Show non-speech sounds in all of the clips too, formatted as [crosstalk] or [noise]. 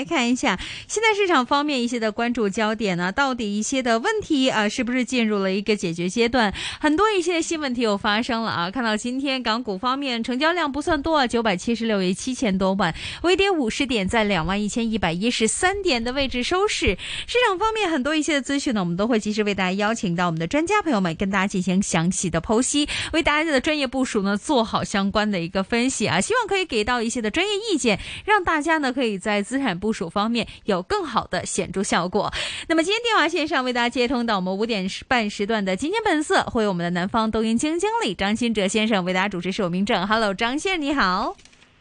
来看一下现在市场方面一些的关注焦点呢，到底一些的问题啊，是不是进入了一个解决阶段？很多一些新问题又发生了啊！看到今天港股方面成交量不算多啊，九百七十六亿七千多万，微跌五十点，在两万一千一百一十三点的位置收市。市场方面很多一些的资讯呢，我们都会及时为大家邀请到我们的专家朋友们，跟大家进行详细的剖析，为大家的专业部署呢做好相关的一个分析啊，希望可以给到一些的专业意见，让大家呢可以在资产部署方面有更好的显著效果。那么今天电话线上为大家接通到我们五点半时段的《今天本色》，会有我们的南方抖音基金经理张新哲先生为大家主持，是我明正。Hello，张先生你好。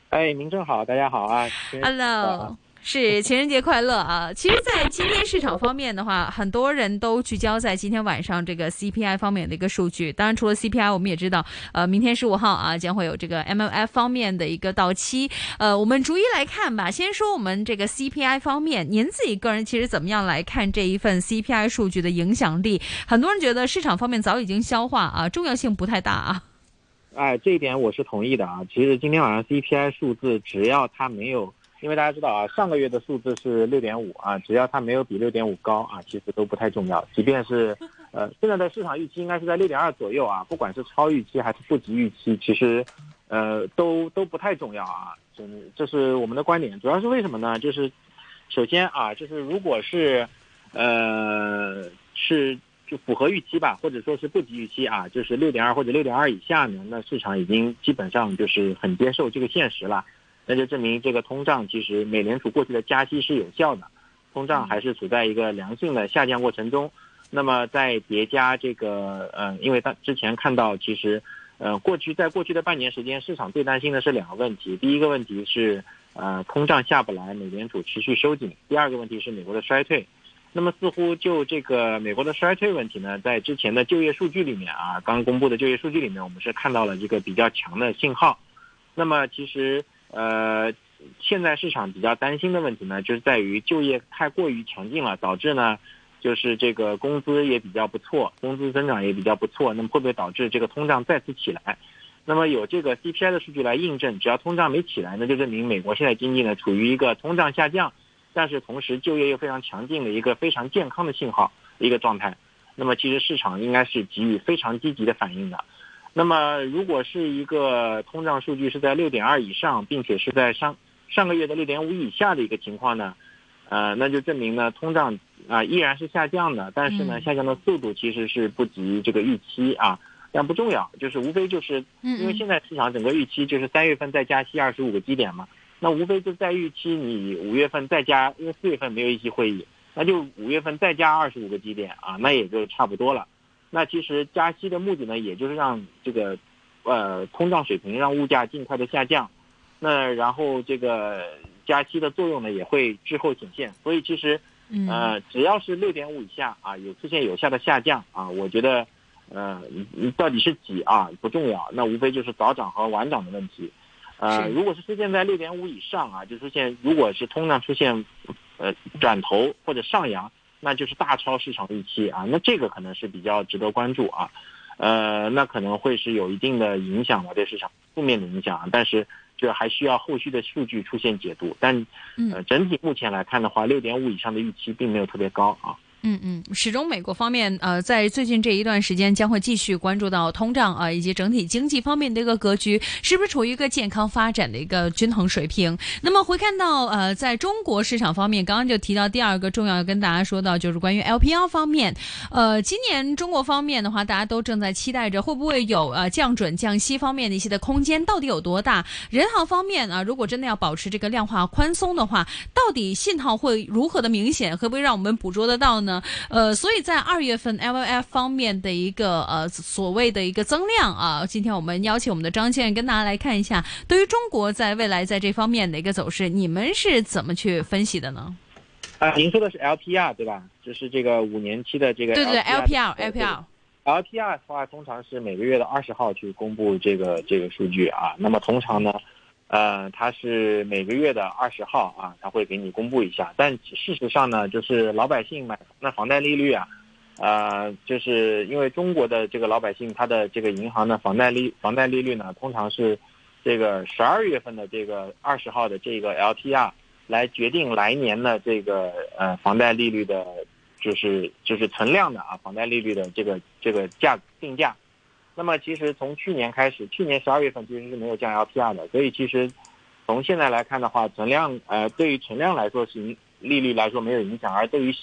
哎，明正好，大家好啊。Hello。是 [laughs] 情人节快乐啊！其实，在今天市场方面的话，很多人都聚焦在今天晚上这个 CPI 方面的一个数据。当然，除了 CPI，我们也知道，呃，明天十五号啊，将会有这个 MLF 方面的一个到期。呃，我们逐一来看吧。先说我们这个 CPI 方面，您自己个人其实怎么样来看这一份 CPI 数据的影响力？很多人觉得市场方面早已经消化啊，重要性不太大啊。哎，这一点我是同意的啊。其实今天晚上 CPI 数字，只要它没有。因为大家知道啊，上个月的数字是六点五啊，只要它没有比六点五高啊，其实都不太重要。即便是，[laughs] 呃，现在的市场预期应该是在六点二左右啊，不管是超预期还是不及预期，其实，呃，都都不太重要啊。这这是我们的观点，主要是为什么呢？就是，首先啊，就是如果是，呃，是就符合预期吧，或者说是不及预期啊，就是六点二或者六点二以下呢，那市场已经基本上就是很接受这个现实了。那就证明这个通胀其实美联储过去的加息是有效的，通胀还是处在一个良性的下降过程中。那么在叠加这个，呃，因为他之前看到其实，呃，过去在过去的半年时间，市场最担心的是两个问题。第一个问题是，呃，通胀下不来，美联储持续收紧；第二个问题是美国的衰退。那么似乎就这个美国的衰退问题呢，在之前的就业数据里面啊，刚公布的就业数据里面，我们是看到了一个比较强的信号。那么其实。呃，现在市场比较担心的问题呢，就是在于就业太过于强劲了，导致呢，就是这个工资也比较不错，工资增长也比较不错，那么会不会导致这个通胀再次起来？那么有这个 CPI 的数据来印证，只要通胀没起来，那就证明美国现在经济呢处于一个通胀下降，但是同时就业又非常强劲的一个非常健康的信号一个状态。那么其实市场应该是给予非常积极的反应的。那么，如果是一个通胀数据是在六点二以上，并且是在上上个月的六点五以下的一个情况呢，呃，那就证明呢，通胀啊、呃、依然是下降的，但是呢，下降的速度其实是不及这个预期啊，但不重要，就是无非就是因为现在市场整个预期就是三月份再加息二十五个基点嘛，那无非就在预期你五月份再加，因为四月份没有议息会议，那就五月份再加二十五个基点啊，那也就差不多了。那其实加息的目的呢，也就是让这个，呃，通胀水平让物价尽快的下降，那然后这个加息的作用呢，也会滞后显现。所以其实，呃，只要是六点五以下啊，有出现有效的下降啊，我觉得，呃，到底是几啊不重要，那无非就是早涨和晚涨的问题。呃，如果是出现在六点五以上啊，就出现如果是通胀出现，呃，转头或者上扬。那就是大超市场预期啊，那这个可能是比较值得关注啊，呃，那可能会是有一定的影响吧对市场负面的影响，但是这还需要后续的数据出现解读，但呃整体目前来看的话，六点五以上的预期并没有特别高啊。嗯嗯，始终美国方面呃，在最近这一段时间将会继续关注到通胀啊、以及整体经济方面的一个格局是不是处于一个健康发展的一个均衡水平。那么回看到呃，在中国市场方面，刚刚就提到第二个重要要跟大家说到，就是关于 LPR 方面，呃，今年中国方面的话，大家都正在期待着会不会有呃降准降息方面的一些的空间，到底有多大？人行方面啊，如果真的要保持这个量化宽松的话，到底信号会如何的明显？会不会让我们捕捉得到呢？呃，所以在二月份 LF 方面的一个呃所谓的一个增量啊，今天我们邀请我们的张倩跟大家来看一下，对于中国在未来在这方面的一个走势，你们是怎么去分析的呢？啊，您说的是 LPR 对吧？就是这个五年期的这个 LPR, 对对 LPR LPR LPR 的话，通常是每个月的二十号去公布这个这个数据啊。那么通常呢？呃，它是每个月的二十号啊，它会给你公布一下。但事实上呢，就是老百姓买那房贷利率啊，呃，就是因为中国的这个老百姓，他的这个银行的房贷利房贷利率呢，通常是这个十二月份的这个二十号的这个 LPR，来决定来年的这个呃房贷利率的，就是就是存量的啊房贷利率的这个这个价定价。那么其实从去年开始，去年十二月份其实是没有降 LPR 的，所以其实从现在来看的话，存量呃对于存量来说是利率来说没有影响，而对于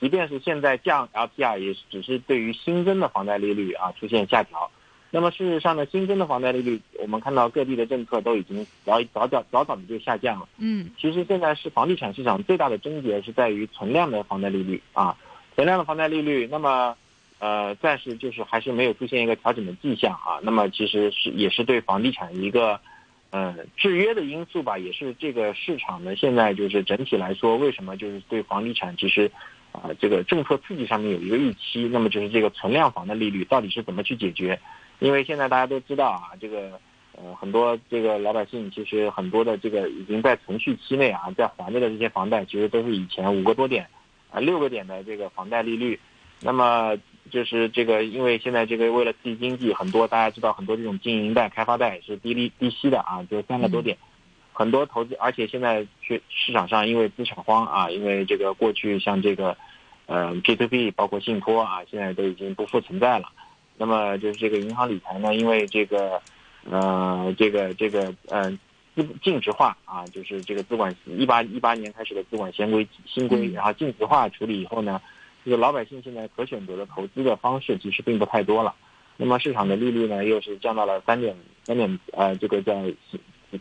即便是现在降 LPR，也只是对于新增的房贷利率啊出现下调。那么事实上呢，新增的房贷利率，我们看到各地的政策都已经早早早早早的就下降了。嗯，其实现在是房地产市场最大的症结是在于存量的房贷利率啊，存量的房贷利率，那么呃暂时就是还是没有出现一个调整的迹象啊。那么其实是也是对房地产一个呃制约的因素吧，也是这个市场呢现在就是整体来说，为什么就是对房地产其实啊这个政策刺激上面有一个预期，那么就是这个存量房的利率到底是怎么去解决？因为现在大家都知道啊，这个呃很多这个老百姓其实很多的这个已经在存续期内啊，在还着的这些房贷，其实都是以前五个多点啊六个点的这个房贷利率。那么就是这个，因为现在这个为了刺激经济，很多大家知道很多这种经营贷、开发贷是低利低息的啊，就三个多点。很多投资，而且现在去市场上因为资产荒啊，因为这个过去像这个呃 P to P 包括信托啊，现在都已经不复存在了。那么就是这个银行理财呢，因为这个，呃，这个这个呃，资净值化啊，就是这个资管一八一八年开始的资管新规新规，然后净值化处理以后呢，这个老百姓现在可选择的投资的方式其实并不太多了。那么市场的利率呢，又是降到了三点三点呃，这个叫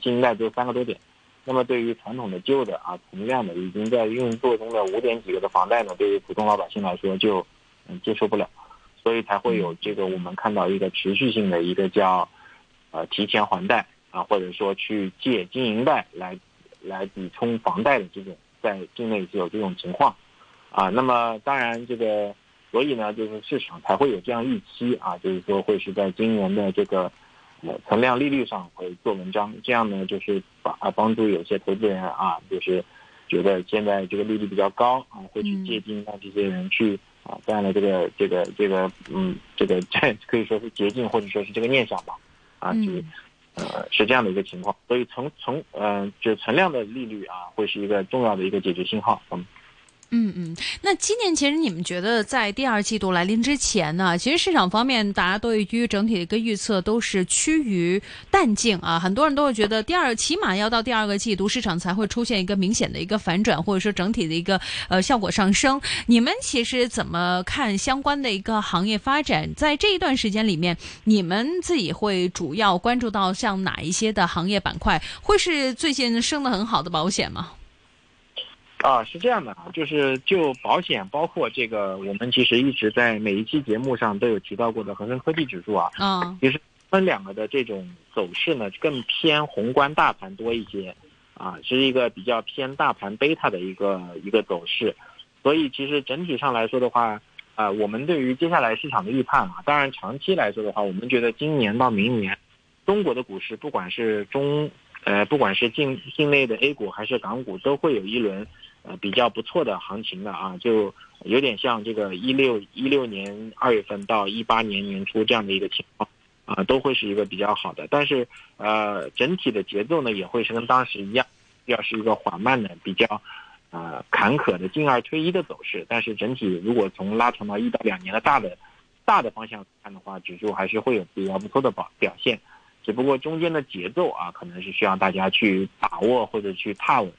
新贷只有三个多点。那么对于传统的旧的啊存量的已经在运作中的五点几个的房贷呢，对于普通老百姓来说就嗯接受不了。所以才会有这个，我们看到一个持续性的一个叫，呃，提前还贷啊，或者说去借经营贷来，来抵充房贷的这种，在境内是有这种情况，啊，那么当然这个，所以呢，就是市场才会有这样预期啊，就是说会是在今年的这个，呃，存量利率上会做文章，这样呢，就是把啊帮助有些投资人啊，就是觉得现在这个利率比较高啊，会去借金让这些人去。啊，这样的这个这个这个，嗯，这个 [laughs] 这可以说是捷径，或者说是这个念想吧，啊，就呃是这样的一个情况，所以从从呃就存量的利率啊，会是一个重要的一个解决信号，嗯。嗯嗯，那今年其实你们觉得在第二季度来临之前呢，其实市场方面大家对于整体的一个预测都是趋于淡静啊，很多人都会觉得第二起码要到第二个季度市场才会出现一个明显的一个反转，或者说整体的一个呃效果上升。你们其实怎么看相关的一个行业发展？在这一段时间里面，你们自己会主要关注到像哪一些的行业板块？会是最近升的很好的保险吗？啊，是这样的啊，就是就保险，包括这个，我们其实一直在每一期节目上都有提到过的恒生科技指数啊，啊，其实分两个的这种走势呢，更偏宏观大盘多一些，啊，是一个比较偏大盘贝塔的一个一个走势，所以其实整体上来说的话，啊，我们对于接下来市场的预判啊，当然长期来说的话，我们觉得今年到明年，中国的股市不管是中，呃，不管是境境内的 A 股还是港股，都会有一轮。呃，比较不错的行情的啊，就有点像这个一六一六年二月份到一八年年初这样的一个情况，啊，都会是一个比较好的。但是，呃，整体的节奏呢，也会是跟当时一样，要是一个缓慢的、比较，呃，坎坷的进二退一的走势。但是整体如果从拉长到一到两年的大的，大的方向看的话，指数还是会有比较不错的表表现。只不过中间的节奏啊，可能是需要大家去把握或者去踏稳。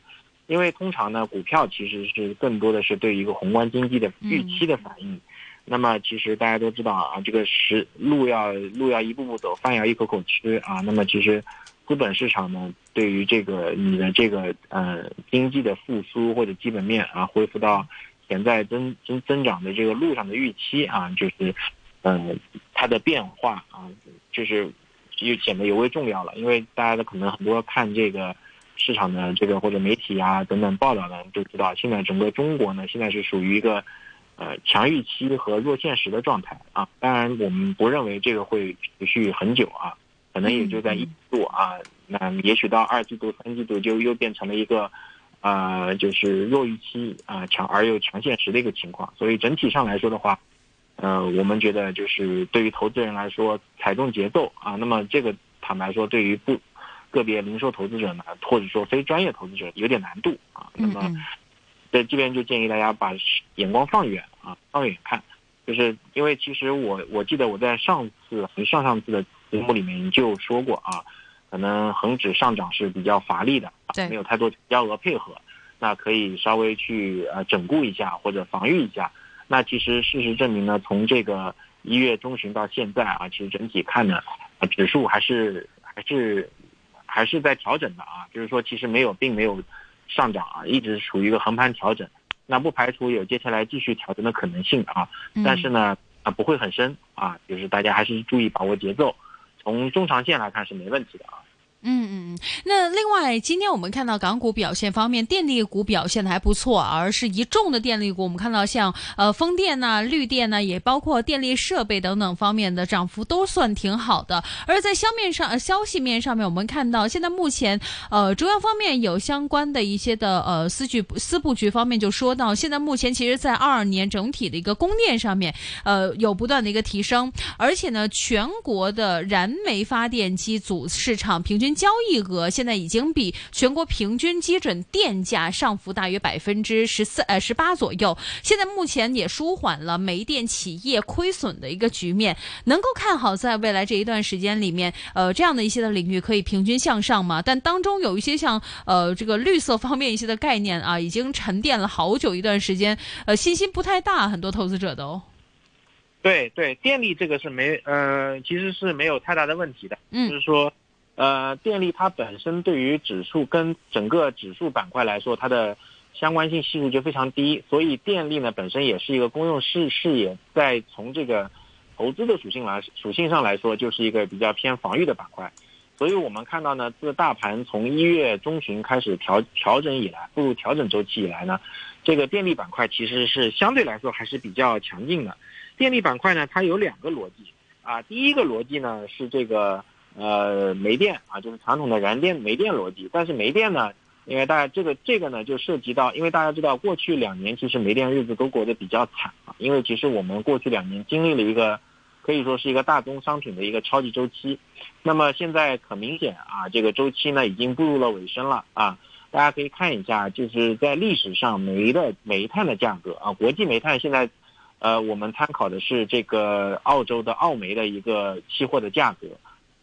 因为通常呢，股票其实是更多的是对一个宏观经济的预期的反应。那么其实大家都知道啊，这个是路要路要一步步走，饭要一口口吃啊。那么其实资本市场呢，对于这个你的这个呃经济的复苏或者基本面啊恢复到潜在增增增长的这个路上的预期啊，就是呃它的变化啊，就是就显得尤为重要了。因为大家都可能很多看这个。市场的这个或者媒体啊等等报道呢，都知道现在整个中国呢，现在是属于一个，呃强预期和弱现实的状态啊。当然，我们不认为这个会持续很久啊，可能也就在一季度啊，那也许到二季度、三季度就又变成了一个，呃，就是弱预期啊强而又强现实的一个情况。所以整体上来说的话，呃，我们觉得就是对于投资人来说，踩中节奏啊。那么这个坦白说，对于不。个别零售投资者呢，或者说非专业投资者有点难度啊。那么，在这边就建议大家把眼光放远啊，放远看，就是因为其实我我记得我在上次上上次的节目里面就说过啊，可能恒指上涨是比较乏力的，没有太多交额配合，那可以稍微去呃整固一下或者防御一下。那其实事实证明呢，从这个一月中旬到现在啊，其实整体看呢，指数还是还是还是在调整的啊，就是说其实没有并没有上涨啊，一直处于一个横盘调整。那不排除有接下来继续调整的可能性啊，但是呢啊不会很深啊，就是大家还是注意把握节奏，从中长线来看是没问题的啊。嗯嗯嗯，那另外，今天我们看到港股表现方面，电力股表现的还不错，而是一众的电力股，我们看到像呃风电呐、绿电呐，也包括电力设备等等方面的涨幅都算挺好的。而在消面上、消息面上面，我们看到现在目前呃中央方面有相关的一些的呃司局司布局方面就说到，现在目前其实在二二年整体的一个供电上面呃有不断的一个提升，而且呢，全国的燃煤发电机组市场平均。交易额现在已经比全国平均基准电价上浮大约百分之十四呃十八左右。现在目前也舒缓了煤电企业亏损的一个局面，能够看好在未来这一段时间里面，呃，这样的一些的领域可以平均向上吗？但当中有一些像呃这个绿色方面一些的概念啊，已经沉淀了好久一段时间，呃，信心不太大，很多投资者都。对对，电力这个是没呃，其实是没有太大的问题的，嗯，就是说。呃，电力它本身对于指数跟整个指数板块来说，它的相关性系数就非常低，所以电力呢本身也是一个公用事事业，在从这个投资的属性来属性上来说，就是一个比较偏防御的板块。所以我们看到呢，自大盘从一月中旬开始调调整以来，步入调整周期以来呢，这个电力板块其实是相对来说还是比较强劲的。电力板块呢，它有两个逻辑啊，第一个逻辑呢是这个。呃，煤电啊，就是传统的燃电煤电逻辑。但是煤电呢，因为大家这个这个呢，就涉及到，因为大家知道，过去两年其实煤电日子都过得比较惨啊。因为其实我们过去两年经历了一个，可以说是一个大宗商品的一个超级周期。那么现在很明显啊，这个周期呢已经步入了尾声了啊。大家可以看一下，就是在历史上煤的煤炭的价格啊，国际煤炭现在，呃，我们参考的是这个澳洲的澳煤的一个期货的价格。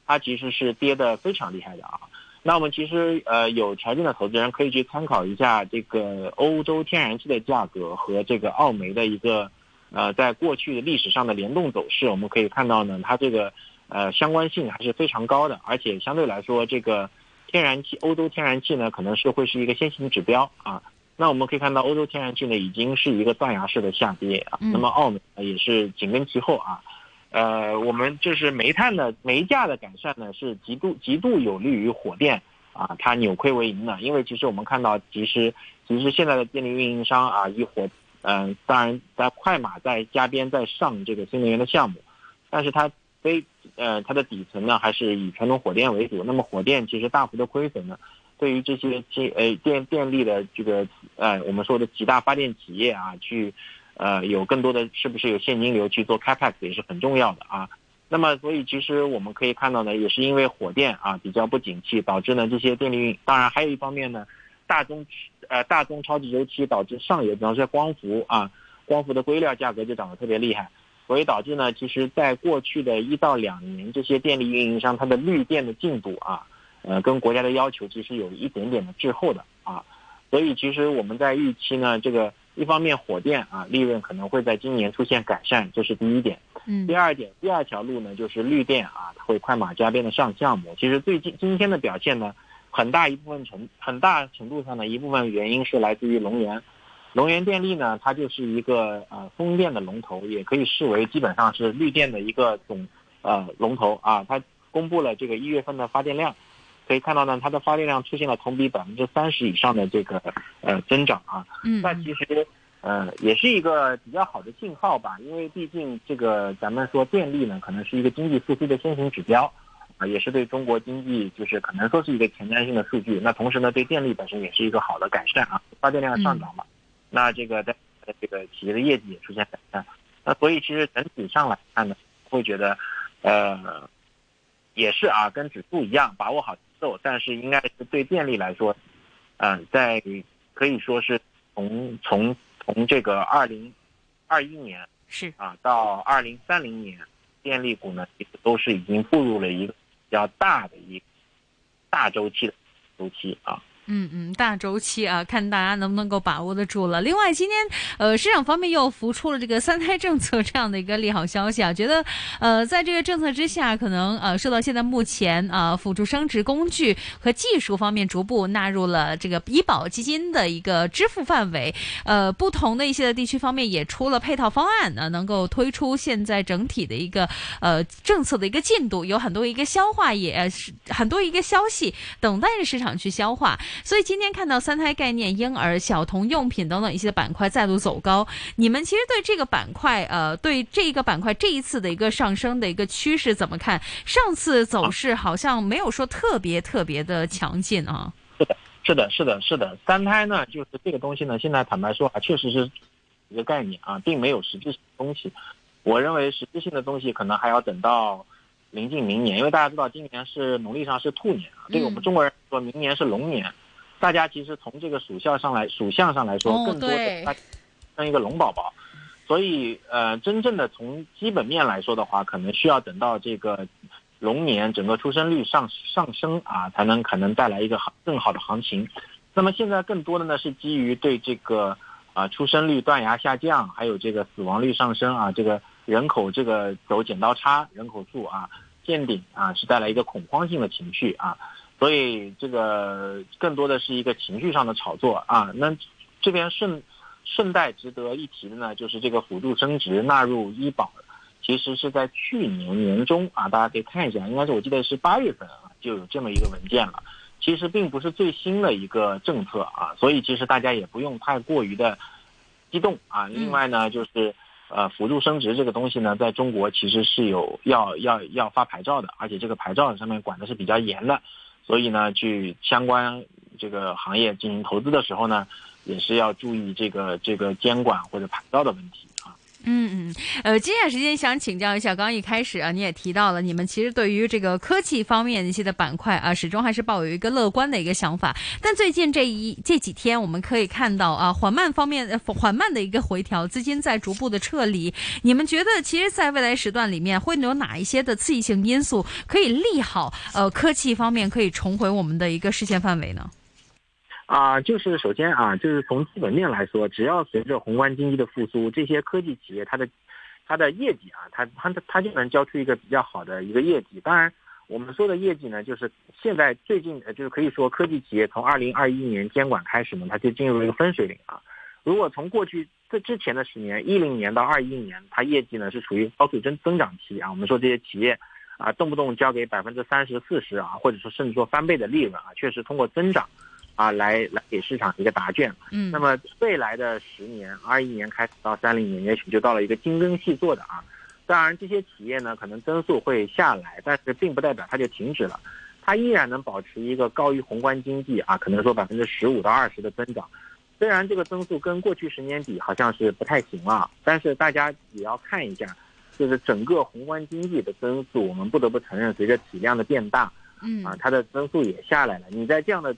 它其实是跌的非常厉害的啊，那我们其实呃有条件的投资人可以去参考一下这个欧洲天然气的价格和这个澳煤的一个呃在过去的历史上的联动走势，我们可以看到呢，它这个呃相关性还是非常高的，而且相对来说这个天然气欧洲天然气呢可能是会是一个先行指标啊，那我们可以看到欧洲天然气呢已经是一个断崖式的下跌啊，那么澳煤也是紧跟其后啊。呃，我们就是煤炭的煤价的改善呢，是极度极度有利于火电啊，它扭亏为盈的。因为其实我们看到，其实其实现在的电力运营商啊，以火，嗯，当然在快马在加鞭在上这个新能源的项目，但是它非呃它的底层呢还是以传统火电为主。那么火电其实大幅的亏损呢，对于这些电呃电电力的这个呃我们说的几大发电企业啊去。呃，有更多的是不是有现金流去做 capex 也是很重要的啊。那么，所以其实我们可以看到呢，也是因为火电啊比较不景气，导致呢这些电力运，当然还有一方面呢，大宗呃大宗超级周期导致上游，比方说光伏啊，光伏的硅料价格就涨得特别厉害，所以导致呢，其实在过去的一到两年，这些电力运营商它的绿电的进度啊，呃，跟国家的要求其实有一点点的滞后的啊。所以其实我们在预期呢，这个。一方面，火电啊利润可能会在今年出现改善，这是第一点。嗯，第二点，第二条路呢就是绿电啊，它会快马加鞭的上项目。其实最近今天的表现呢，很大一部分程很大程度上呢一部分原因是来自于龙源。龙源电力呢，它就是一个呃风电的龙头，也可以视为基本上是绿电的一个总呃龙头啊。它公布了这个一月份的发电量。可以看到呢，它的发电量出现了同比百分之三十以上的这个呃增长啊，嗯，那其实呃也是一个比较好的信号吧，因为毕竟这个咱们说电力呢，可能是一个经济复苏的先行指标啊，也是对中国经济就是可能说是一个前瞻性的数据。那同时呢，对电力本身也是一个好的改善啊，发电量上涨嘛，那这个在这个企业的业绩也出现改善，那所以其实整体上来看呢，会觉得呃也是啊，跟指数一样，把握好。受，但是应该是对电力来说，嗯，在可以说是从从从这个二零二一年是啊到二零三零年，电力股呢其实都是已经步入了一个比较大的一个大周期的周期啊。嗯嗯，大周期啊，看大家能不能够把握得住了。另外，今天呃，市场方面又浮出了这个三胎政策这样的一个利好消息啊，觉得呃，在这个政策之下，可能呃，受到现在目前啊辅助生殖工具和技术方面逐步纳入了这个医保基金的一个支付范围。呃，不同的一些的地区方面也出了配套方案呢，能够推出现在整体的一个呃政策的一个进度，有很多一个消化也是很多一个消息等待着市场去消化。所以今天看到三胎概念、婴儿、小童用品等等一些板块再度走高，你们其实对这个板块，呃，对这一个板块这一次的一个上升的一个趋势怎么看？上次走势好像没有说特别特别的强劲啊。是的，是的，是的，是的。三胎呢，就是这个东西呢，现在坦白说啊，确实是一个概念啊，并没有实质性的东西。我认为实质性的东西可能还要等到。临近明年，因为大家知道今年是农历上是兔年啊，对我们中国人说明年是龙年，大家其实从这个属相上来属相上来说，更多的生一个龙宝宝，所以呃，真正的从基本面来说的话，可能需要等到这个龙年整个出生率上上升啊，才能可能带来一个好更好的行情。那么现在更多的呢是基于对这个啊出生率断崖下降，还有这个死亡率上升啊这个。人口这个走剪刀差，人口数啊见顶啊，是带来一个恐慌性的情绪啊，所以这个更多的是一个情绪上的炒作啊。那这边顺顺带值得一提的呢，就是这个辅助生殖纳入医保，其实是在去年年中啊，大家可以看一下，应该是我记得是八月份啊就有这么一个文件了。其实并不是最新的一个政策啊，所以其实大家也不用太过于的激动啊。另外呢，就是。呃，辅助生殖这个东西呢，在中国其实是有要要要发牌照的，而且这个牌照上面管的是比较严的，所以呢，去相关这个行业进行投资的时候呢，也是要注意这个这个监管或者牌照的问题。嗯嗯，呃，接下来时间想请教一下，刚刚一开始啊，你也提到了，你们其实对于这个科技方面一些的板块啊，始终还是抱有一个乐观的一个想法。但最近这一这几天，我们可以看到啊，缓慢方面缓慢的一个回调，资金在逐步的撤离。你们觉得，其实，在未来时段里面，会有哪一些的刺激性因素可以利好呃科技方面可以重回我们的一个视线范围呢？啊，就是首先啊，就是从基本面来说，只要随着宏观经济的复苏，这些科技企业它的它的业绩啊，它它它就能交出一个比较好的一个业绩。当然，我们说的业绩呢，就是现在最近呃就是可以说科技企业从二零二一年监管开始呢，它就进入了一个分水岭啊。如果从过去这之前的十年，一零年到二一年，它业绩呢是处于高速增增长期啊。我们说这些企业啊，动不动交给百分之三十四十啊，或者说甚至说翻倍的利润啊，确实通过增长。啊，来来给市场一个答卷。嗯，那么未来的十年，二一年开始到三零年，也许就到了一个精耕细作的啊。当然，这些企业呢，可能增速会下来，但是并不代表它就停止了，它依然能保持一个高于宏观经济啊，可能说百分之十五到二十的增长。虽然这个增速跟过去十年比好像是不太行了，但是大家也要看一下，就是整个宏观经济的增速，我们不得不承认，随着体量的变大，嗯啊，它的增速也下来了。你在这样的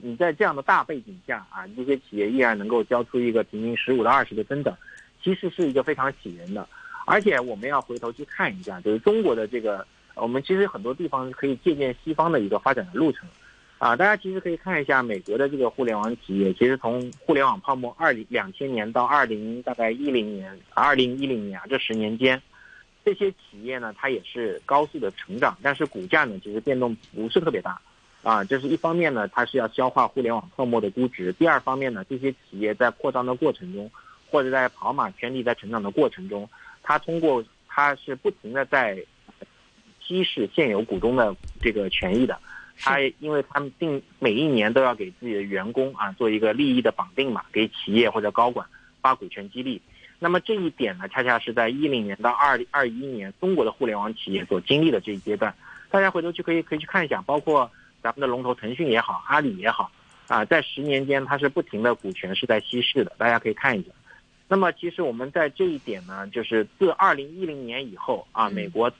你在这样的大背景下啊，这些企业依然能够交出一个平均十五到二十的增长，其实是一个非常喜人的。而且我们要回头去看一下，就是中国的这个，我们其实很多地方可以借鉴西方的一个发展的路程，啊，大家其实可以看一下美国的这个互联网企业，其实从互联网泡沫二零两千年到二零大概一零年，二零一零年啊这十年间，这些企业呢它也是高速的成长，但是股价呢其实变动不是特别大。啊，这是一方面呢，它是要消化互联网泡沫的估值；第二方面呢，这些企业在扩张的过程中，或者在跑马圈地在成长的过程中，它通过它是不停的在稀释现有股东的这个权益的。它因为他们定每一年都要给自己的员工啊做一个利益的绑定嘛，给企业或者高管发股权激励。那么这一点呢，恰恰是在一零年到二二一年中国的互联网企业所经历的这一阶段。大家回头去可以可以去看一下，包括。咱们的龙头腾讯也好，阿里也好，啊，在十年间它是不停的股权是在稀释的，大家可以看一下。那么其实我们在这一点呢，就是自二零一零年以后啊，美国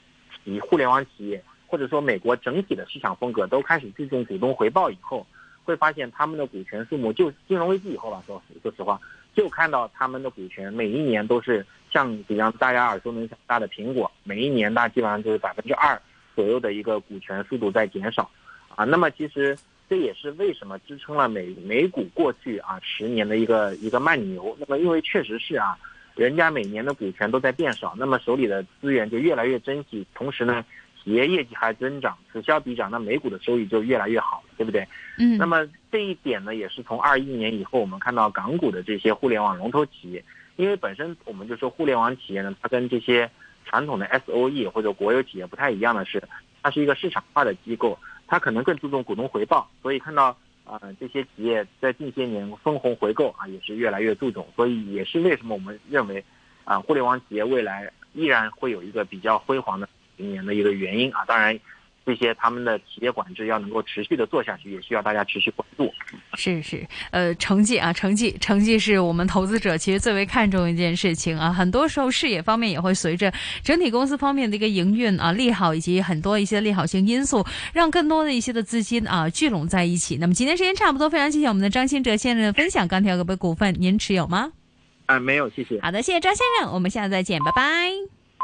以互联网企业或者说美国整体的市场风格都开始注重股东回报以后，会发现他们的股权数目就金融危机以后吧，说说实话，就看到他们的股权每一年都是像比方大家耳熟能详大的苹果，每一年大基本上就是百分之二左右的一个股权速度在减少，啊，那么其实这也是为什么支撑了美美股过去啊十年的一个一个慢牛。那么因为确实是啊。人家每年的股权都在变少，那么手里的资源就越来越珍惜，同时呢，企业业绩还增长，此消彼长，那美股的收益就越来越好了，对不对？嗯。那么这一点呢，也是从二一年以后，我们看到港股的这些互联网龙头企业，因为本身我们就说互联网企业呢，它跟这些传统的 S O E 或者国有企业不太一样的是，它是一个市场化的机构，它可能更注重股东回报，所以看到。啊，这些企业在近些年分红回购啊，也是越来越注重，所以也是为什么我们认为，啊，互联网企业未来依然会有一个比较辉煌的年的一个原因啊。当然。这些他们的企业管制要能够持续的做下去，也需要大家持续关注。是是，呃，成绩啊，成绩，成绩是我们投资者其实最为看重一件事情啊。很多时候视野方面也会随着整体公司方面的一个营运啊利好，以及很多一些利好性因素，让更多的一些的资金啊聚拢在一起。那么今天时间差不多，非常谢谢我们的张新哲先生的分享。钢铁股份，您持有吗？啊，没有，谢谢。好的，谢谢张先生，我们下次再见，拜拜。